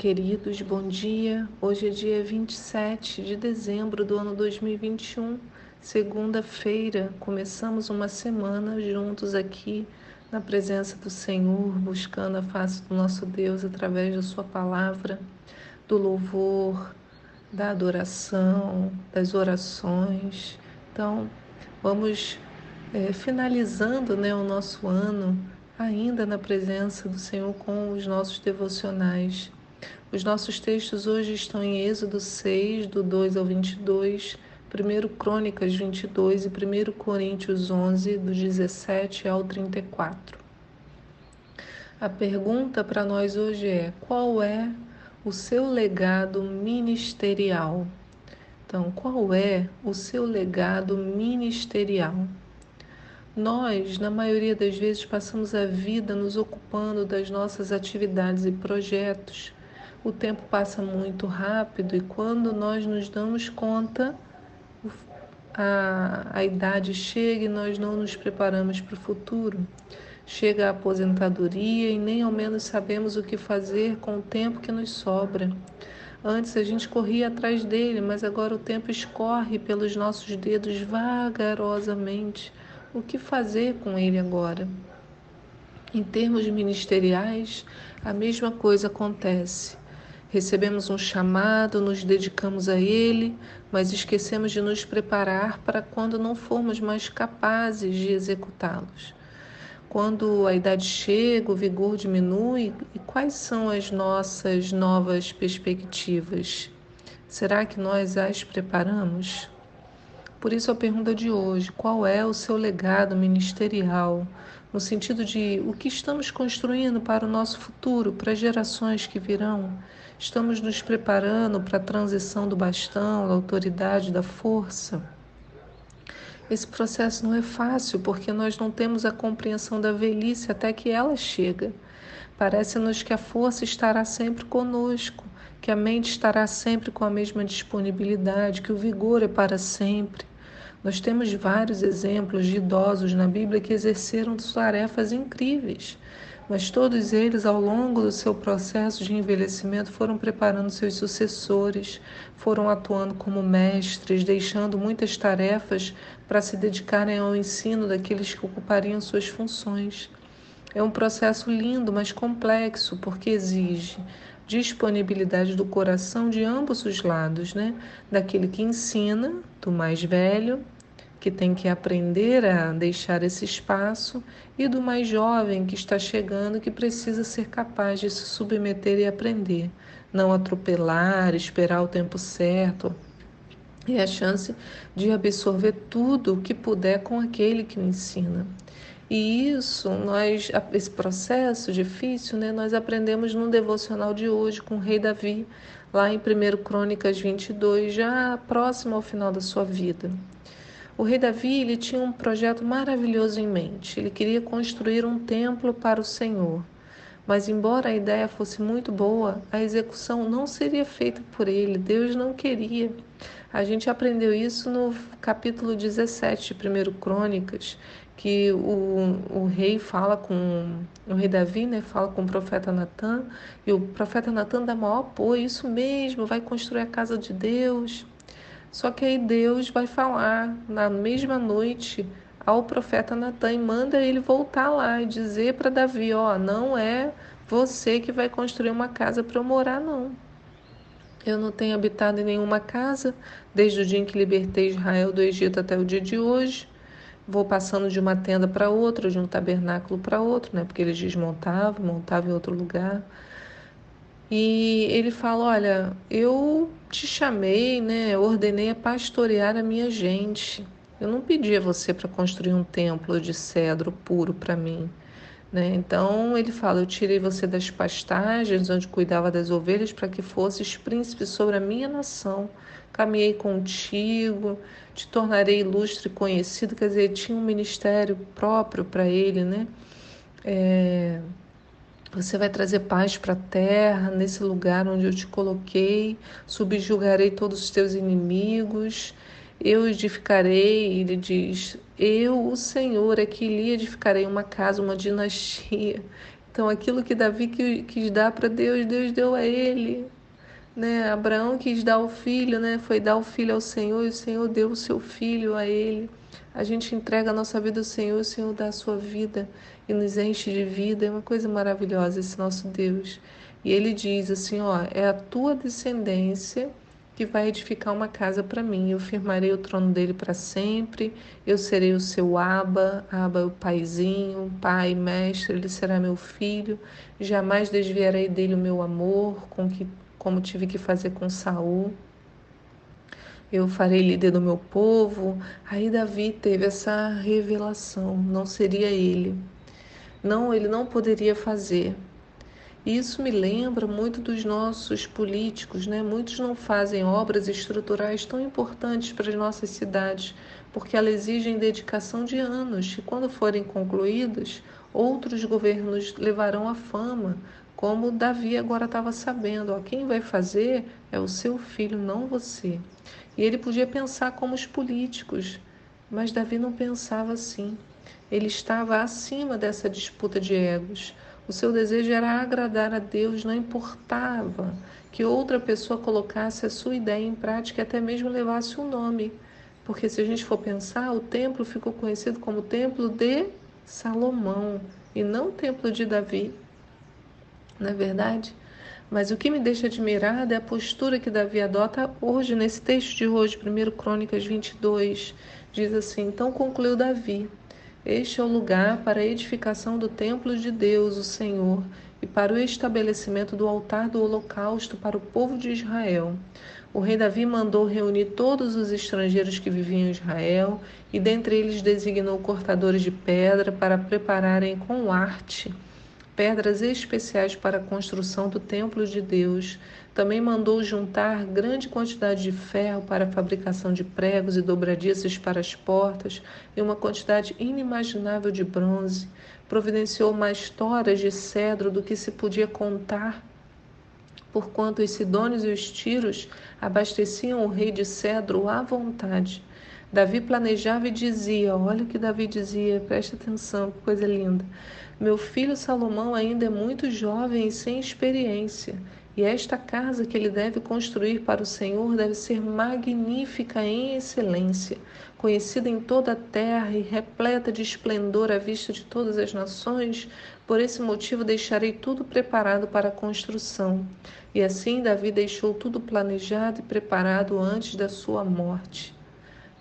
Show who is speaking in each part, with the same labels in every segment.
Speaker 1: Queridos, bom dia. Hoje é dia 27 de dezembro do ano 2021, segunda-feira. Começamos uma semana juntos aqui na presença do Senhor, buscando a face do nosso Deus através da Sua palavra, do louvor, da adoração, das orações. Então, vamos é, finalizando né, o nosso ano ainda na presença do Senhor com os nossos devocionais. Os nossos textos hoje estão em Êxodo 6, do 2 ao 22, 1 Crônicas 22 e 1 Coríntios 11, do 17 ao 34. A pergunta para nós hoje é: qual é o seu legado ministerial? Então, qual é o seu legado ministerial? Nós, na maioria das vezes, passamos a vida nos ocupando das nossas atividades e projetos. O tempo passa muito rápido e quando nós nos damos conta, a, a idade chega e nós não nos preparamos para o futuro. Chega a aposentadoria e nem ao menos sabemos o que fazer com o tempo que nos sobra. Antes a gente corria atrás dele, mas agora o tempo escorre pelos nossos dedos vagarosamente o que fazer com ele agora. Em termos ministeriais, a mesma coisa acontece. Recebemos um chamado, nos dedicamos a ele, mas esquecemos de nos preparar para quando não formos mais capazes de executá-los. Quando a idade chega, o vigor diminui, e quais são as nossas novas perspectivas? Será que nós as preparamos? Por isso a pergunta de hoje: qual é o seu legado ministerial? No sentido de o que estamos construindo para o nosso futuro, para as gerações que virão? Estamos nos preparando para a transição do bastão, da autoridade, da força? Esse processo não é fácil porque nós não temos a compreensão da velhice até que ela chega. Parece-nos que a força estará sempre conosco, que a mente estará sempre com a mesma disponibilidade, que o vigor é para sempre. Nós temos vários exemplos de idosos na Bíblia que exerceram tarefas incríveis, mas todos eles, ao longo do seu processo de envelhecimento, foram preparando seus sucessores, foram atuando como mestres, deixando muitas tarefas para se dedicarem ao ensino daqueles que ocupariam suas funções. É um processo lindo, mas complexo, porque exige disponibilidade do coração de ambos os lados, né? Daquele que ensina, do mais velho, que tem que aprender a deixar esse espaço, e do mais jovem que está chegando, que precisa ser capaz de se submeter e aprender, não atropelar, esperar o tempo certo. E a chance de absorver tudo o que puder com aquele que o ensina. E isso, nós, esse processo difícil, né, nós aprendemos no devocional de hoje com o rei Davi, lá em 1 Crônicas 22, já próximo ao final da sua vida. O rei Davi ele tinha um projeto maravilhoso em mente. Ele queria construir um templo para o Senhor. Mas, embora a ideia fosse muito boa, a execução não seria feita por ele. Deus não queria. A gente aprendeu isso no capítulo 17 de 1 Crônicas, que o, o rei fala com o rei Davi, né, fala com o profeta Natan, e o profeta Natan dá maior apoio, isso mesmo, vai construir a casa de Deus. Só que aí Deus vai falar na mesma noite ao profeta Natan e manda ele voltar lá e dizer para Davi, ó, não é você que vai construir uma casa para eu morar, não. Eu não tenho habitado em nenhuma casa desde o dia em que libertei Israel do Egito até o dia de hoje vou passando de uma tenda para outra, de um tabernáculo para outro, né? Porque eles desmontavam, montavam em outro lugar. E ele fala: Olha, eu te chamei, né? Eu ordenei a pastorear a minha gente. Eu não pedi a você para construir um templo de cedro puro para mim. Né? Então ele fala: Eu tirei você das pastagens, onde cuidava das ovelhas, para que fosses príncipe sobre a minha nação. Caminhei contigo, te tornarei ilustre e conhecido. Quer dizer, tinha um ministério próprio para ele, né? É, você vai trazer paz para a terra, nesse lugar onde eu te coloquei, subjugarei todos os teus inimigos, eu edificarei, ele diz, eu, o Senhor, é que lhe edificarei uma casa, uma dinastia. Então, aquilo que Davi quis dar para Deus, Deus deu a ele. Né? Abraão quis dar o filho, né? foi dar o filho ao Senhor e o Senhor deu o seu filho a ele. A gente entrega a nossa vida ao Senhor, o Senhor dá a sua vida e nos enche de vida. É uma coisa maravilhosa esse nosso Deus. E ele diz assim: ó, é a tua descendência que vai edificar uma casa para mim. Eu firmarei o trono dele para sempre. Eu serei o seu aba, aba é o paizinho, pai, mestre, ele será meu filho. Jamais desviarei dele o meu amor, com que como tive que fazer com Saul. Eu farei líder do meu povo. Aí Davi teve essa revelação, não seria ele. Não, ele não poderia fazer. Isso me lembra muito dos nossos políticos, né? Muitos não fazem obras estruturais tão importantes para as nossas cidades, porque elas exigem dedicação de anos, e quando forem concluídas, outros governos levarão a fama, como Davi agora estava sabendo, ó, quem vai fazer é o seu filho, não você. E ele podia pensar como os políticos, mas Davi não pensava assim. Ele estava acima dessa disputa de egos. O seu desejo era agradar a Deus, não importava que outra pessoa colocasse a sua ideia em prática e até mesmo levasse o nome. Porque se a gente for pensar, o templo ficou conhecido como Templo de Salomão e não Templo de Davi. Não é verdade? Mas o que me deixa admirada é a postura que Davi adota hoje, nesse texto de hoje, 1 Crônicas 22. Diz assim: Então concluiu Davi. Este é o lugar para a edificação do templo de Deus, o Senhor, e para o estabelecimento do altar do holocausto para o povo de Israel. O rei Davi mandou reunir todos os estrangeiros que viviam em Israel, e dentre eles designou cortadores de pedra para prepararem com arte pedras especiais para a construção do templo de Deus. Também mandou juntar grande quantidade de ferro para a fabricação de pregos e dobradiças para as portas e uma quantidade inimaginável de bronze. Providenciou mais toras de cedro do que se podia contar porquanto os sidônios e os tiros abasteciam o rei de cedro à vontade. Davi planejava e dizia: Olha o que Davi dizia, preste atenção, que coisa linda. Meu filho Salomão ainda é muito jovem e sem experiência, e esta casa que ele deve construir para o Senhor deve ser magnífica em excelência, conhecida em toda a terra e repleta de esplendor à vista de todas as nações. Por esse motivo deixarei tudo preparado para a construção. E assim Davi deixou tudo planejado e preparado antes da sua morte.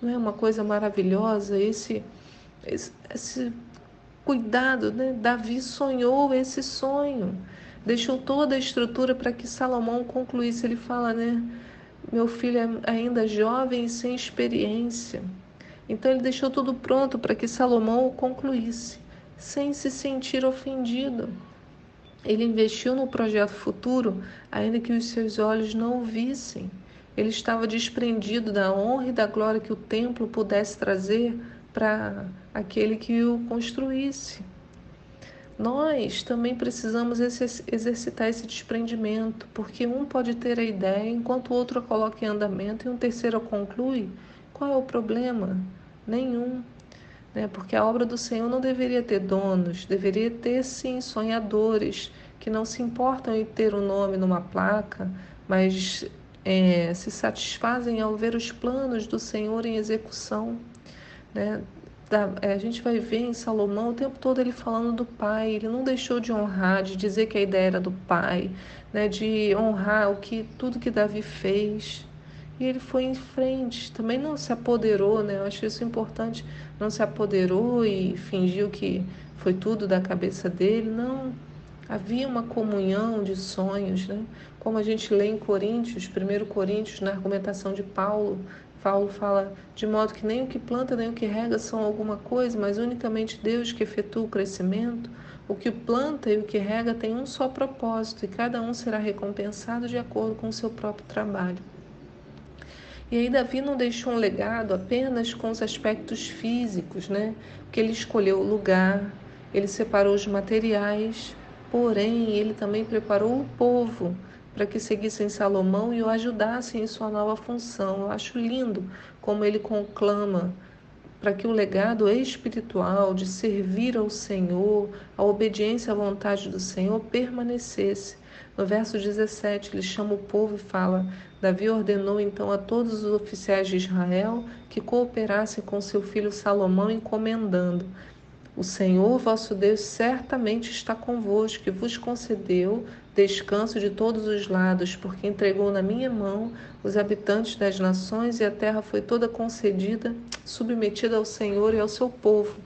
Speaker 1: Não é uma coisa maravilhosa esse, esse, esse cuidado, né? Davi sonhou esse sonho, deixou toda a estrutura para que Salomão concluísse. Ele fala, né? Meu filho é ainda jovem e sem experiência. Então ele deixou tudo pronto para que Salomão o concluísse, sem se sentir ofendido. Ele investiu no projeto futuro, ainda que os seus olhos não o vissem. Ele estava desprendido da honra e da glória que o templo pudesse trazer para aquele que o construísse. Nós também precisamos exercitar esse desprendimento, porque um pode ter a ideia enquanto o outro a coloca em andamento e um terceiro conclui. Qual é o problema? Nenhum. Né? Porque a obra do Senhor não deveria ter donos, deveria ter sim sonhadores que não se importam em ter o um nome numa placa, mas é, se satisfazem ao ver os planos do Senhor em execução. Né? Da, é, a gente vai ver em Salomão o tempo todo ele falando do pai, ele não deixou de honrar, de dizer que a ideia era do pai, né? de honrar o que tudo que Davi fez. E ele foi em frente, também não se apoderou, né? Eu acho isso importante, não se apoderou e fingiu que foi tudo da cabeça dele, não. Havia uma comunhão de sonhos, né? Como a gente lê em Coríntios, 1 Coríntios, na argumentação de Paulo, Paulo fala de modo que nem o que planta nem o que rega são alguma coisa, mas unicamente Deus que efetua o crescimento. O que planta e o que rega tem um só propósito e cada um será recompensado de acordo com o seu próprio trabalho. E aí Davi não deixou um legado apenas com os aspectos físicos, né? Porque ele escolheu o lugar, ele separou os materiais, porém ele também preparou o povo para que seguissem Salomão e o ajudassem em sua nova função. Eu acho lindo como ele conclama para que o legado espiritual de servir ao Senhor, a obediência à vontade do Senhor permanecesse. No verso 17, ele chama o povo e fala: Davi ordenou então a todos os oficiais de Israel que cooperassem com seu filho Salomão, encomendando: O Senhor vosso Deus certamente está convosco e vos concedeu descanso de todos os lados, porque entregou na minha mão os habitantes das nações e a terra foi toda concedida, submetida ao Senhor e ao seu povo.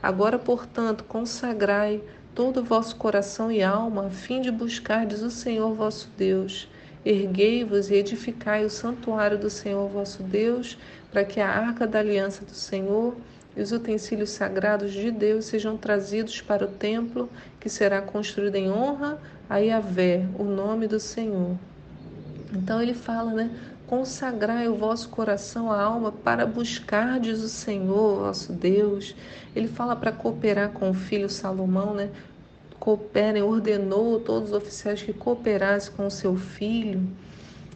Speaker 1: Agora, portanto, consagrai todo o vosso coração e alma, a fim de buscardes o Senhor vosso Deus Erguei-vos e edificai o santuário do Senhor vosso Deus, para que a arca da aliança do Senhor e os utensílios sagrados de Deus sejam trazidos para o templo que será construído em honra a Yahvé, o nome do Senhor. Então ele fala, né? Consagrai o vosso coração, a alma, para buscardes o Senhor, vosso Deus. Ele fala para cooperar com o filho Salomão, né? cooperem, ordenou todos os oficiais que cooperassem com o seu filho,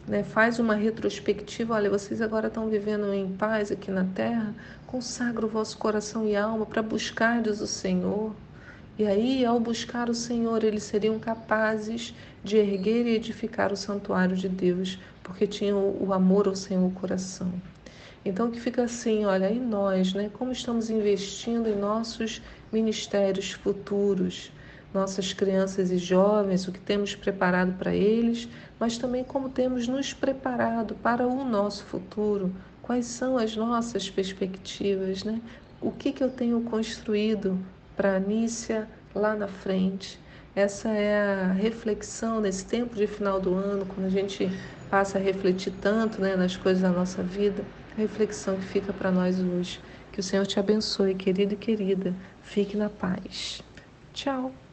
Speaker 1: né? faz uma retrospectiva, olha, vocês agora estão vivendo em paz aqui na terra, consagra o vosso coração e alma para buscardes o Senhor. E aí, ao buscar o Senhor, eles seriam capazes de erguer e edificar o santuário de Deus, porque tinham o amor ao Senhor no coração. Então que fica assim, olha, e nós, né? Como estamos investindo em nossos ministérios futuros? Nossas crianças e jovens, o que temos preparado para eles, mas também como temos nos preparado para o nosso futuro, quais são as nossas perspectivas, né? O que, que eu tenho construído para a Nícia lá na frente? Essa é a reflexão nesse tempo de final do ano, quando a gente passa a refletir tanto né, nas coisas da nossa vida, a reflexão que fica para nós hoje. Que o Senhor te abençoe, querido e querida. Fique na paz. Tchau.